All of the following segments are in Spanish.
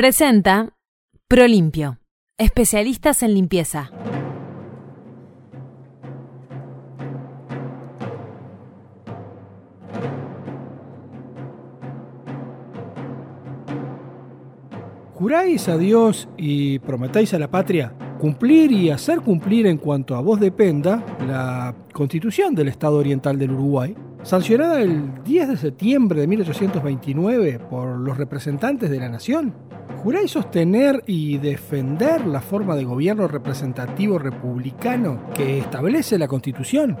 Presenta Prolimpio, especialistas en limpieza. Juráis a Dios y prometéis a la patria cumplir y hacer cumplir en cuanto a vos dependa la Constitución del Estado Oriental del Uruguay, sancionada el 10 de septiembre de 1829 por los representantes de la Nación. ¿Juráis sostener y defender la forma de gobierno representativo republicano que establece la Constitución?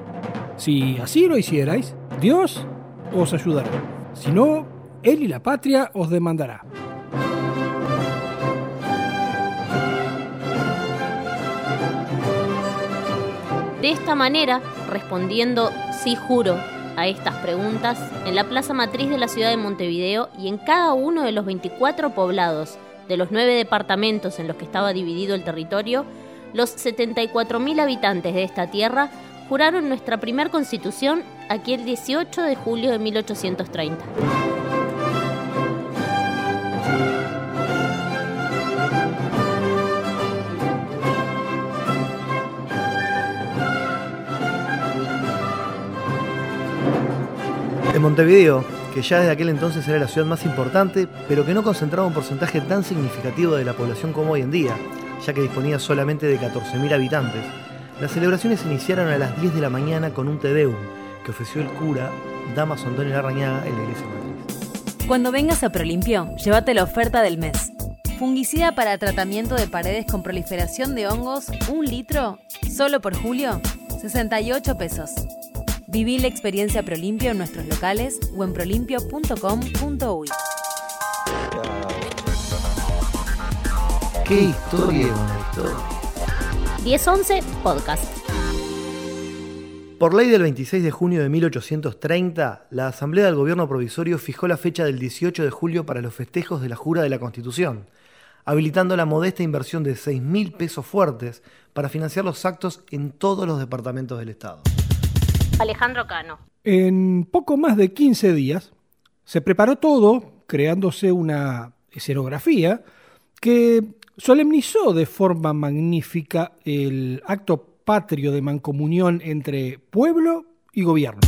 Si así lo hicierais, Dios os ayudará. Si no, Él y la patria os demandará. De esta manera, respondiendo sí juro a estas preguntas, en la plaza matriz de la ciudad de Montevideo y en cada uno de los 24 poblados de los nueve departamentos en los que estaba dividido el territorio, los 74.000 habitantes de esta tierra juraron nuestra primera constitución aquel 18 de julio de 1830. En Montevideo, que ya desde aquel entonces era la ciudad más importante, pero que no concentraba un porcentaje tan significativo de la población como hoy en día, ya que disponía solamente de 14.000 habitantes, las celebraciones iniciaron a las 10 de la mañana con un Tedeum que ofreció el cura Damaso Antonio Larrañaga en la iglesia matriz. Cuando vengas a Prolimpio, llévate la oferta del mes. Fungicida para tratamiento de paredes con proliferación de hongos, un litro, solo por julio, 68 pesos. Viví la experiencia Prolimpio en nuestros locales o en prolimpio.com.uy. ¡Qué historia una historia! 1011 Podcast. Por ley del 26 de junio de 1830, la Asamblea del Gobierno Provisorio fijó la fecha del 18 de julio para los festejos de la Jura de la Constitución, habilitando la modesta inversión de 6 mil pesos fuertes para financiar los actos en todos los departamentos del Estado. Alejandro Cano. En poco más de 15 días se preparó todo, creándose una escenografía que solemnizó de forma magnífica el acto patrio de mancomunión entre pueblo y gobierno.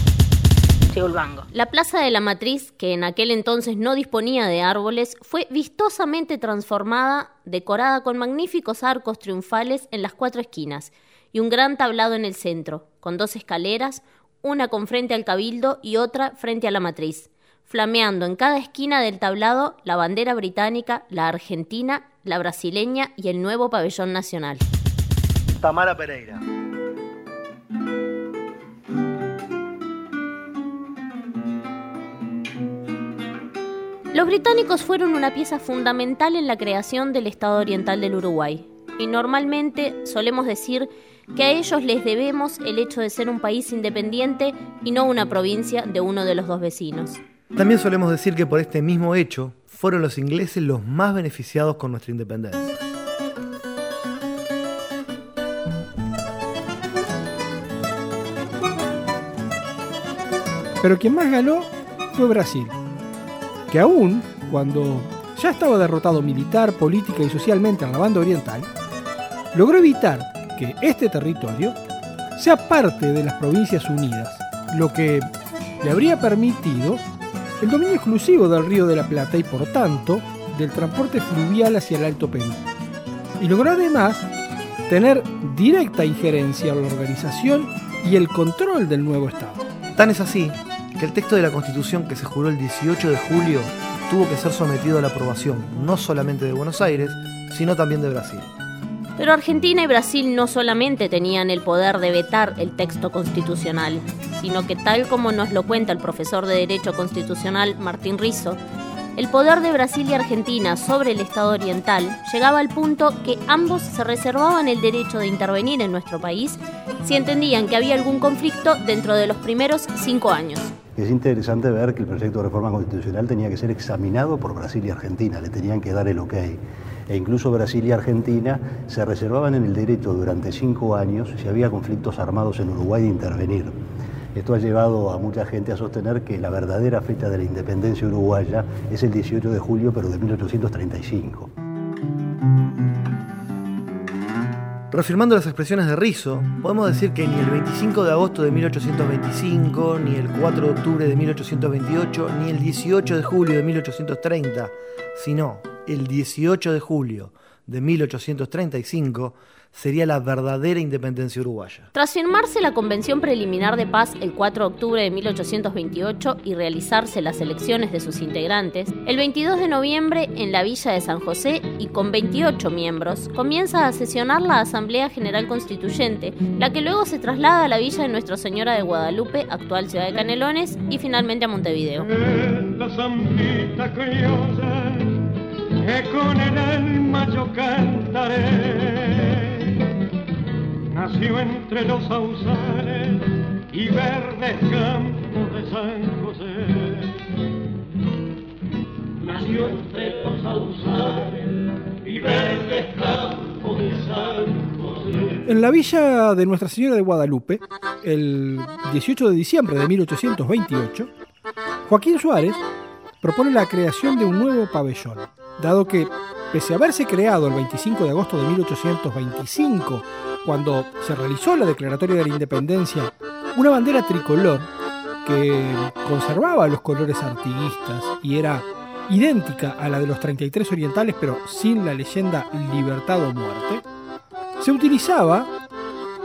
La plaza de la matriz, que en aquel entonces no disponía de árboles, fue vistosamente transformada, decorada con magníficos arcos triunfales en las cuatro esquinas y un gran tablado en el centro, con dos escaleras, una con frente al cabildo y otra frente a la matriz, flameando en cada esquina del tablado la bandera británica, la argentina, la brasileña y el nuevo pabellón nacional. Tamara Pereira. Los británicos fueron una pieza fundamental en la creación del Estado Oriental del Uruguay, y normalmente solemos decir que a ellos les debemos el hecho de ser un país independiente y no una provincia de uno de los dos vecinos. También solemos decir que por este mismo hecho fueron los ingleses los más beneficiados con nuestra independencia. Pero quien más ganó fue Brasil, que aún cuando ya estaba derrotado militar, política y socialmente en la banda oriental, logró evitar que este territorio sea parte de las Provincias Unidas, lo que le habría permitido el dominio exclusivo del Río de la Plata y por tanto del transporte fluvial hacia el Alto Perú. Y logró además tener directa injerencia en la organización y el control del nuevo Estado. Tan es así que el texto de la Constitución que se juró el 18 de julio tuvo que ser sometido a la aprobación no solamente de Buenos Aires, sino también de Brasil. Pero Argentina y Brasil no solamente tenían el poder de vetar el texto constitucional, sino que tal como nos lo cuenta el profesor de Derecho Constitucional Martín Rizzo, el poder de Brasil y Argentina sobre el Estado oriental llegaba al punto que ambos se reservaban el derecho de intervenir en nuestro país si entendían que había algún conflicto dentro de los primeros cinco años. Es interesante ver que el proyecto de reforma constitucional tenía que ser examinado por Brasil y Argentina, le tenían que dar el ok e incluso Brasil y Argentina se reservaban en el derecho durante cinco años, si había conflictos armados en Uruguay, de intervenir. Esto ha llevado a mucha gente a sostener que la verdadera fecha de la independencia uruguaya es el 18 de julio, pero de 1835. Reafirmando las expresiones de Rizzo, podemos decir que ni el 25 de agosto de 1825, ni el 4 de octubre de 1828, ni el 18 de julio de 1830, sino el 18 de julio de 1835 sería la verdadera independencia uruguaya. Tras firmarse la Convención Preliminar de Paz el 4 de octubre de 1828 y realizarse las elecciones de sus integrantes, el 22 de noviembre en la Villa de San José y con 28 miembros, comienza a sesionar la Asamblea General Constituyente, la que luego se traslada a la Villa de Nuestra Señora de Guadalupe, actual ciudad de Canelones, y finalmente a Montevideo con el alma yo cantaré. Nació entre los sausales y verdes campos de San José. Nació entre los sausales y verdes campos de San José. En la villa de Nuestra Señora de Guadalupe, el 18 de diciembre de 1828, Joaquín Suárez propone la creación de un nuevo pabellón dado que, pese a haberse creado el 25 de agosto de 1825, cuando se realizó la Declaratoria de la Independencia, una bandera tricolor que conservaba los colores artiguistas y era idéntica a la de los 33 orientales, pero sin la leyenda libertad o muerte, se utilizaba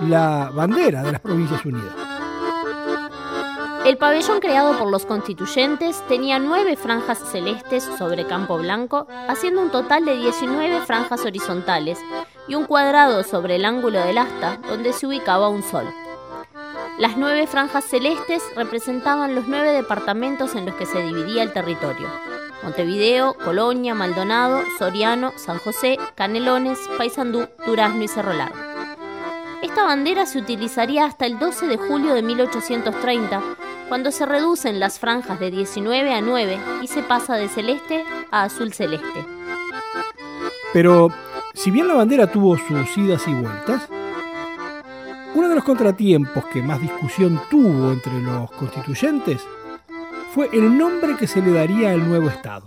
la bandera de las Provincias Unidas. El pabellón creado por los constituyentes tenía nueve franjas celestes sobre campo blanco, haciendo un total de 19 franjas horizontales y un cuadrado sobre el ángulo del asta donde se ubicaba un sol. Las nueve franjas celestes representaban los nueve departamentos en los que se dividía el territorio. Montevideo, Colonia, Maldonado, Soriano, San José, Canelones, Paysandú, Durazno y Cerro Esta bandera se utilizaría hasta el 12 de julio de 1830 cuando se reducen las franjas de 19 a 9 y se pasa de celeste a azul celeste. Pero, si bien la bandera tuvo sus idas y vueltas, uno de los contratiempos que más discusión tuvo entre los constituyentes fue el nombre que se le daría al nuevo Estado.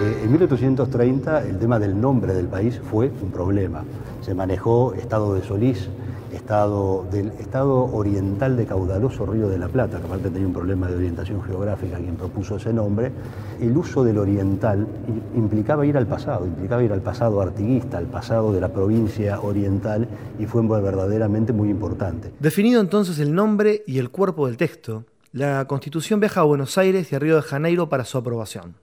Eh, en 1830 el tema del nombre del país fue un problema. Se manejó Estado de Solís, estado, del estado oriental de caudaloso Río de la Plata, que aparte tenía un problema de orientación geográfica quien propuso ese nombre, el uso del oriental implicaba ir al pasado, implicaba ir al pasado artiguista, al pasado de la provincia oriental y fue verdaderamente muy importante. Definido entonces el nombre y el cuerpo del texto, la Constitución viaja a Buenos Aires y a Río de Janeiro para su aprobación.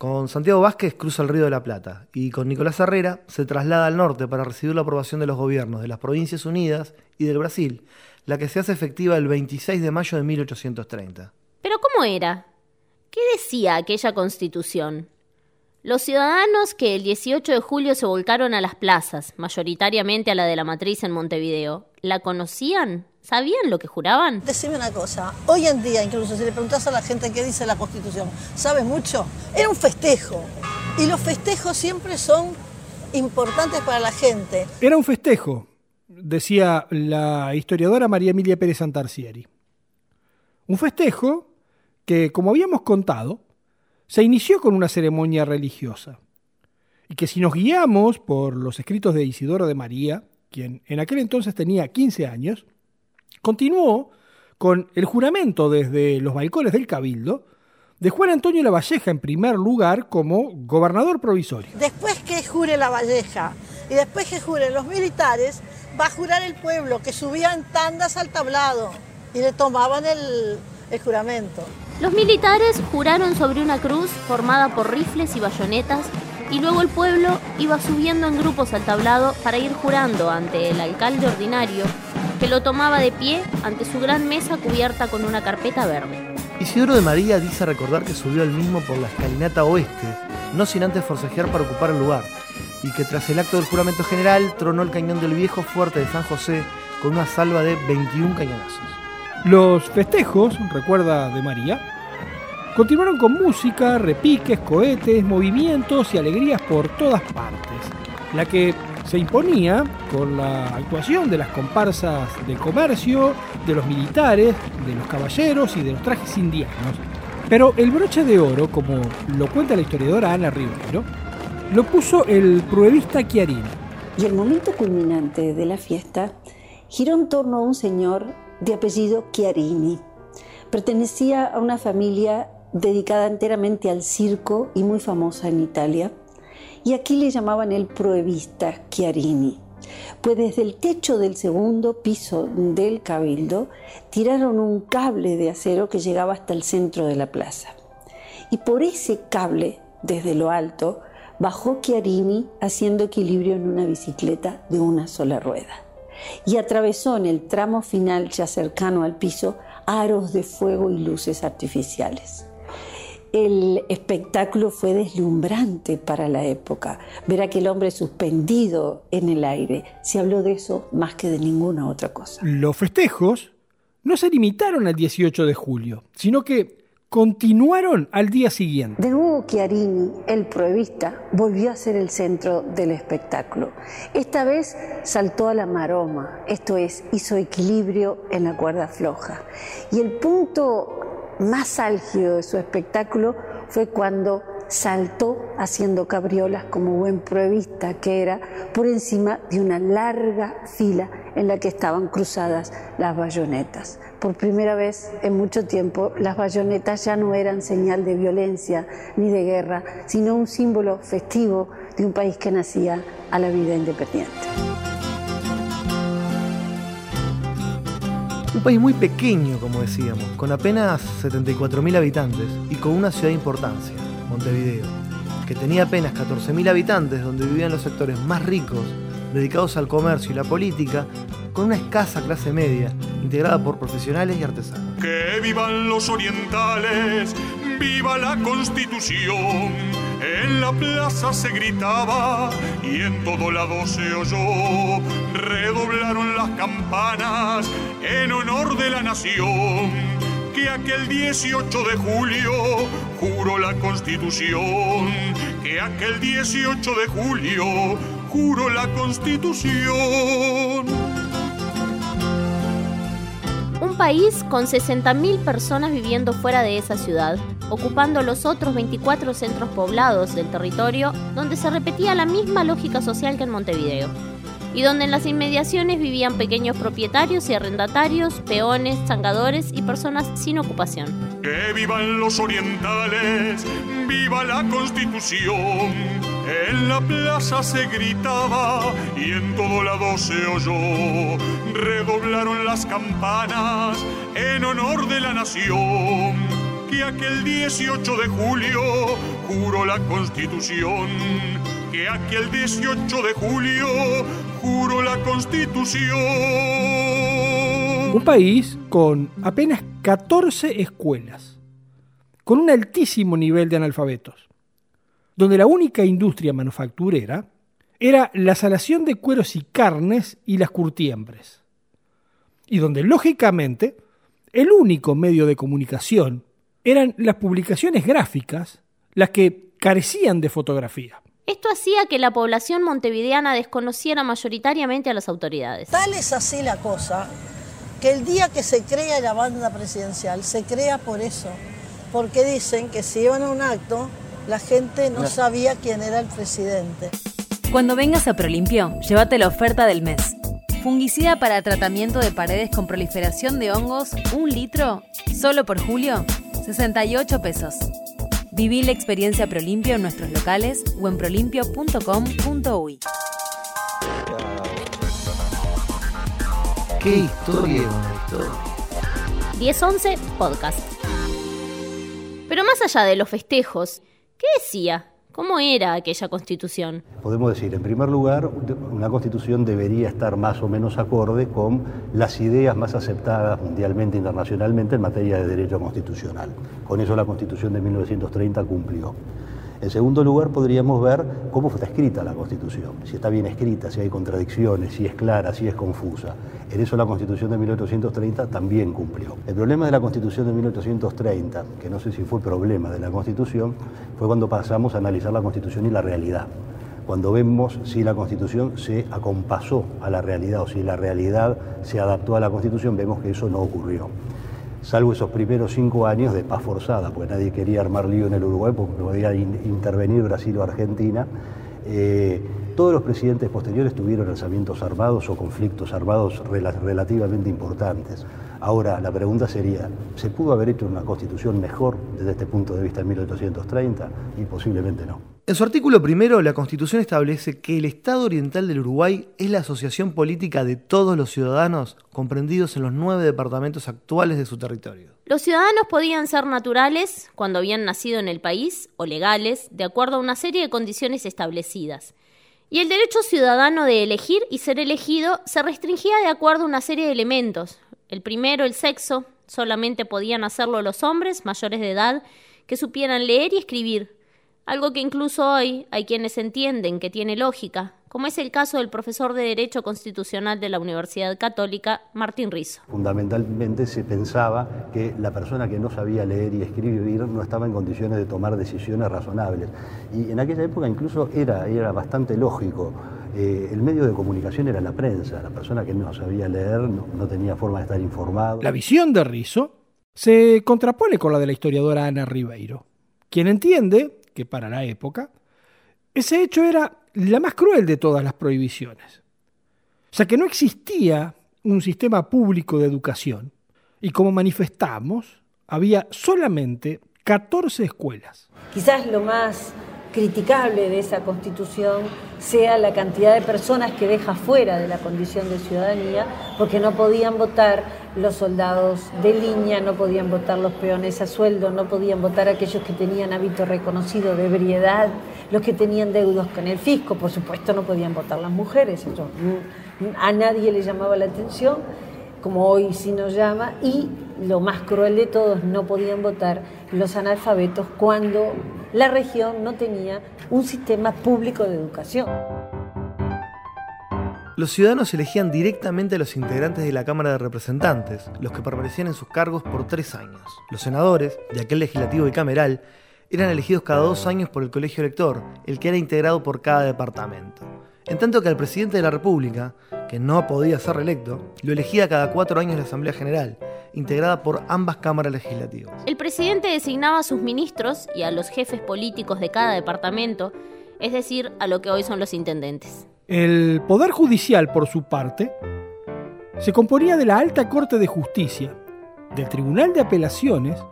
Con Santiago Vázquez cruza el Río de la Plata y con Nicolás Herrera se traslada al norte para recibir la aprobación de los gobiernos de las Provincias Unidas y del Brasil, la que se hace efectiva el 26 de mayo de 1830. ¿Pero cómo era? ¿Qué decía aquella constitución? Los ciudadanos que el 18 de julio se volcaron a las plazas, mayoritariamente a la de la matriz en Montevideo, ¿la conocían? ¿Sabían lo que juraban? Decime una cosa, hoy en día incluso si le preguntas a la gente qué dice la Constitución, ¿sabes mucho? Era un festejo y los festejos siempre son importantes para la gente. Era un festejo, decía la historiadora María Emilia Pérez Santarcieri. Un festejo que, como habíamos contado, se inició con una ceremonia religiosa y que si nos guiamos por los escritos de Isidoro de María, quien en aquel entonces tenía 15 años, Continuó con el juramento desde los balcones del Cabildo de Juan Antonio Lavalleja en primer lugar como gobernador provisorio. Después que jure Lavalleja y después que juren los militares, va a jurar el pueblo que subían tandas al tablado y le tomaban el, el juramento. Los militares juraron sobre una cruz formada por rifles y bayonetas y luego el pueblo iba subiendo en grupos al tablado para ir jurando ante el alcalde ordinario que lo tomaba de pie ante su gran mesa cubierta con una carpeta verde. Isidoro de María dice recordar que subió al mismo por la escalinata oeste, no sin antes forcejear para ocupar el lugar, y que tras el acto del juramento general tronó el cañón del viejo fuerte de San José con una salva de 21 cañonazos. Los festejos, recuerda de María, continuaron con música, repiques, cohetes, movimientos y alegrías por todas partes, la que se imponía con la actuación de las comparsas del comercio, de los militares, de los caballeros y de los trajes indianos. Pero el broche de oro, como lo cuenta la historiadora Ana Rivero, lo puso el pruebista Chiarini. Y el momento culminante de la fiesta giró en torno a un señor de apellido Chiarini. Pertenecía a una familia dedicada enteramente al circo y muy famosa en Italia. Y aquí le llamaban el pruebista Chiarini pues desde el techo del segundo piso del cabildo tiraron un cable de acero que llegaba hasta el centro de la plaza. Y por ese cable, desde lo alto, bajó Chiarini haciendo equilibrio en una bicicleta de una sola rueda. Y atravesó en el tramo final ya cercano al piso aros de fuego y luces artificiales. El espectáculo fue deslumbrante para la época. Ver a aquel hombre suspendido en el aire. Se habló de eso más que de ninguna otra cosa. Los festejos no se limitaron al 18 de julio, sino que continuaron al día siguiente. De nuevo Chiarini, el pruebista, volvió a ser el centro del espectáculo. Esta vez saltó a la maroma, esto es, hizo equilibrio en la cuerda floja. Y el punto más álgido de su espectáculo fue cuando saltó haciendo cabriolas como buen pruebista que era por encima de una larga fila en la que estaban cruzadas las bayonetas. Por primera vez en mucho tiempo las bayonetas ya no eran señal de violencia ni de guerra, sino un símbolo festivo de un país que nacía a la vida independiente. Un país muy pequeño, como decíamos, con apenas 74.000 habitantes y con una ciudad de importancia, Montevideo, que tenía apenas 14.000 habitantes donde vivían los sectores más ricos, dedicados al comercio y la política, con una escasa clase media, integrada por profesionales y artesanos. Que vivan los orientales, viva la constitución. En la plaza se gritaba y en todo lado se oyó. Redoblaron las campanas en honor de la nación. Que aquel 18 de julio juró la constitución. Que aquel 18 de julio juró la constitución. País con 60.000 personas viviendo fuera de esa ciudad, ocupando los otros 24 centros poblados del territorio, donde se repetía la misma lógica social que en Montevideo, y donde en las inmediaciones vivían pequeños propietarios y arrendatarios, peones, changadores y personas sin ocupación. Que vivan los orientales, viva la constitución. En la plaza se gritaba y en todo lado se oyó. Redoblaron las campanas en honor de la nación. Que aquel 18 de julio juró la constitución. Que aquel 18 de julio juró la constitución. Un país con apenas 14 escuelas, con un altísimo nivel de analfabetos donde la única industria manufacturera era la salación de cueros y carnes y las curtiembres, y donde lógicamente el único medio de comunicación eran las publicaciones gráficas, las que carecían de fotografía. Esto hacía que la población montevideana desconociera mayoritariamente a las autoridades. Tal es así la cosa que el día que se crea la banda presidencial se crea por eso, porque dicen que si iban a un acto la gente no sabía quién era el presidente. Cuando vengas a Prolimpio, llévate la oferta del mes. Fungicida para tratamiento de paredes con proliferación de hongos, un litro, solo por julio, 68 pesos. Viví la experiencia Prolimpio en nuestros locales o en prolimpio.com.uy. Qué historia, historia. 1011 Podcast. Pero más allá de los festejos, ¿Qué decía? ¿Cómo era aquella constitución? Podemos decir, en primer lugar, una constitución debería estar más o menos acorde con las ideas más aceptadas mundialmente, internacionalmente en materia de derecho constitucional. Con eso la constitución de 1930 cumplió. En segundo lugar, podríamos ver cómo está escrita la Constitución, si está bien escrita, si hay contradicciones, si es clara, si es confusa. En eso la Constitución de 1830 también cumplió. El problema de la Constitución de 1830, que no sé si fue problema de la Constitución, fue cuando pasamos a analizar la Constitución y la realidad. Cuando vemos si la Constitución se acompasó a la realidad o si la realidad se adaptó a la Constitución, vemos que eso no ocurrió salvo esos primeros cinco años de paz forzada, porque nadie quería armar lío en el Uruguay porque podía intervenir Brasil o Argentina. Eh, todos los presidentes posteriores tuvieron alzamientos armados o conflictos armados relativamente importantes. Ahora, la pregunta sería, ¿se pudo haber hecho una constitución mejor desde este punto de vista en 1830? Y posiblemente no. En su artículo primero, la Constitución establece que el Estado Oriental del Uruguay es la asociación política de todos los ciudadanos comprendidos en los nueve departamentos actuales de su territorio. Los ciudadanos podían ser naturales cuando habían nacido en el país o legales, de acuerdo a una serie de condiciones establecidas. Y el derecho ciudadano de elegir y ser elegido se restringía de acuerdo a una serie de elementos, el primero, el sexo, solamente podían hacerlo los hombres mayores de edad que supieran leer y escribir, algo que incluso hoy hay quienes entienden que tiene lógica, como es el caso del profesor de Derecho Constitucional de la Universidad Católica, Martín Rizzo. Fundamentalmente se pensaba que la persona que no sabía leer y escribir no estaba en condiciones de tomar decisiones razonables. Y en aquella época incluso era, era bastante lógico eh, el medio de comunicación era la prensa, la persona que no sabía leer no, tenía forma de estar informado. La visión de Rizzo se contrapone con la de la historiadora Ana Ribeiro, quien entiende que para la época ese hecho era la más cruel de todas las prohibiciones. O sea que no existía un sistema público de educación y como manifestamos, había solamente 14 escuelas. Quizás lo más criticable de esa constitución sea la cantidad de personas que deja fuera de la condición de ciudadanía, porque no podían votar los soldados de línea, no podían votar los peones a sueldo, no podían votar aquellos que tenían hábito reconocido de ebriedad, los que tenían deudos con el fisco, por supuesto no podían votar las mujeres, eso a nadie le llamaba la atención, como hoy sí nos llama, y lo más cruel de todos, no podían votar los analfabetos cuando la región no tenía un sistema público de educación. Los ciudadanos elegían directamente a los integrantes de la Cámara de Representantes, los que permanecían en sus cargos por tres años. Los senadores, de aquel legislativo bicameral, eran elegidos cada dos años por el colegio elector, el que era integrado por cada departamento. En tanto que al presidente de la República, que no podía ser reelecto, lo elegía cada cuatro años la Asamblea General, integrada por ambas cámaras legislativas. El presidente designaba a sus ministros y a los jefes políticos de cada departamento, es decir, a lo que hoy son los intendentes. El Poder Judicial, por su parte, se componía de la Alta Corte de Justicia, del Tribunal de Apelaciones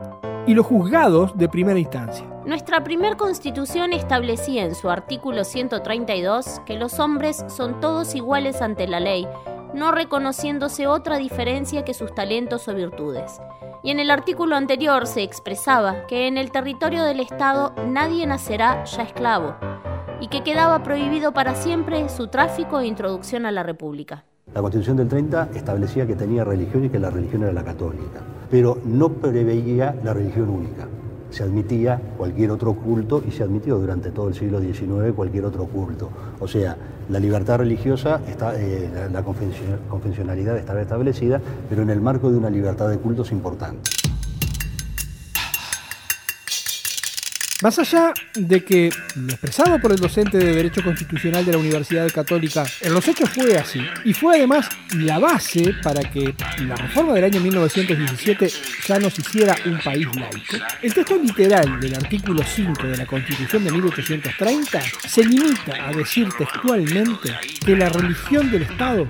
y los juzgados de primera instancia. Nuestra primer constitución establecía en su artículo 132 que los hombres son todos iguales ante la ley no reconociéndose otra diferencia que sus talentos o virtudes. Y en el artículo anterior se expresaba que en el territorio del Estado nadie nacerá ya esclavo y que quedaba prohibido para siempre su tráfico e introducción a la República. La Constitución del 30 establecía que tenía religión y que la religión era la católica, pero no preveía la religión única se admitía cualquier otro culto y se admitió durante todo el siglo XIX cualquier otro culto. O sea, la libertad religiosa, está, eh, la, confesionalidad estaba establecida, pero en el marco de una libertad de cultos importante. Más allá de que lo expresado por el docente de Derecho Constitucional de la Universidad Católica en los hechos fue así, y fue además la base para que la reforma del año 1917 ya nos hiciera un país laico, el texto literal del artículo 5 de la Constitución de 1830 se limita a decir textualmente que la religión del Estado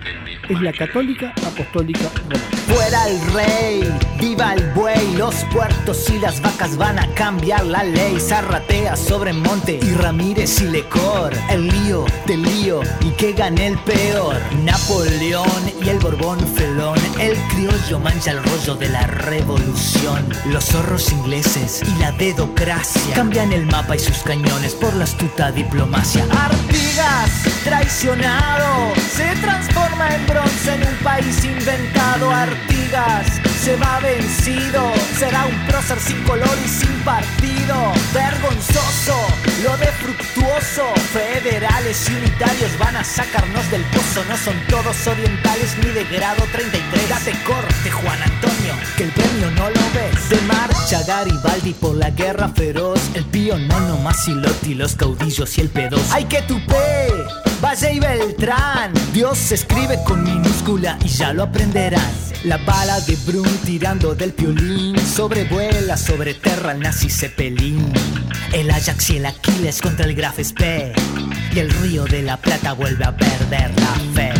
es la católica apostólica romana. Fuera el rey, viva el buey, los puertos y las vacas van a cambiar la ley ratea sobre Monte y Ramírez y Lecor. El lío del lío y que gane el peor. Napoleón y el Borbón felón. El criollo mancha el rollo de la revolución. Los zorros ingleses y la dedocracia cambian el mapa y sus cañones por la astuta diplomacia. Artigas, traicionado, se transforma en bronce en un país inventado. Artigas se va vencido, será un prócer sin color y sin partido vergonzoso, lo de fructuoso. Federales y unitarios van a sacarnos del pozo, no son todos orientales ni de grado 33. Date corte, Juan Antonio, que el premio no lo ves. De marcha Garibaldi por la guerra feroz, el pío no nomás los caudillos y el pedo. ¡Ay que tupé! Valle y Beltrán, Dios se escribe con minúscula y ya lo aprenderás. La bala de Brun tirando del piolín Sobrevuela sobre terra el nazi Zeppelin El Ajax y el Aquiles contra el Graf Spee y el río de la Plata vuelve a perder la fe.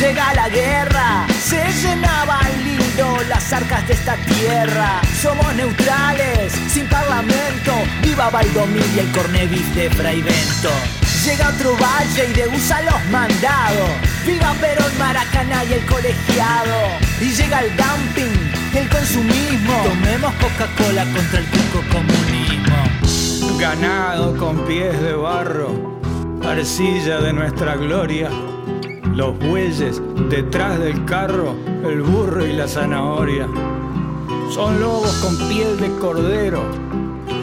Llega la guerra, se llenaban lindo las arcas de esta tierra. Somos neutrales, sin parlamento. Viva Valdomir y el cornevis de Braivento. Llega otro valle y de USA los mandados. Viva Perón, Maracaná y el colegiado. Y llega el dumping y el consumismo. Tomemos Coca-Cola contra el cuco comunismo. Ganado con pies de barro, arcilla de nuestra gloria los bueyes detrás del carro, el burro y la zanahoria. Son lobos con piel de cordero,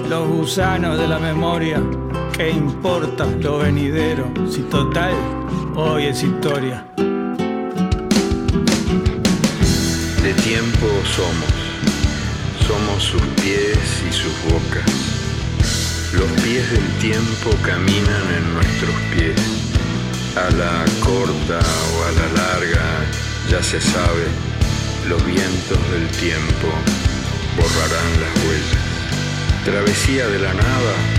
los gusanos de la memoria. ¿Qué importa lo venidero? Si total, hoy es historia. De tiempo somos, somos sus pies y sus bocas. Los pies del tiempo caminan en nuestros pies a la corta o a la larga, ya se sabe, los vientos del tiempo borrarán las huellas. Travesía de la nada,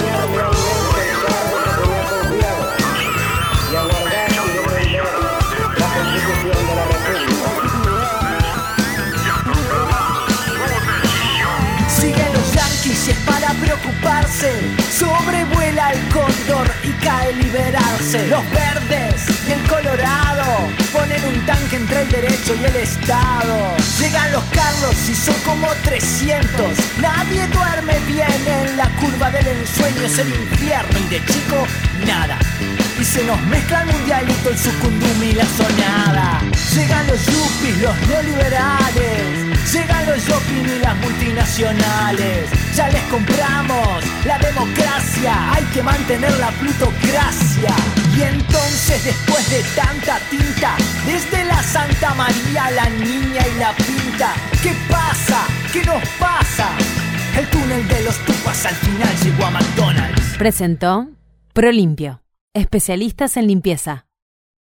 sobrevuela el cóndor y cae liberarse. Los verdes y el colorado ponen un tanque entre el derecho y el Estado. Llegan los Carlos y son como 300. Nadie duerme bien en la curva del ensueño, es el infierno y de chico nada. Y se nos mezcla el mundialito, el sucundum y la sonada. Llegan los yuppies, los neoliberales. Llegan los shopping y las multinacionales. Ya les compramos la democracia. Hay que mantener la plutocracia. Y entonces, después de tanta tinta, desde la Santa María, la niña y la pinta, ¿qué pasa? ¿Qué nos pasa? El túnel de los tupas al final llegó a McDonald's. Presentó Prolimpio. Especialistas en limpieza.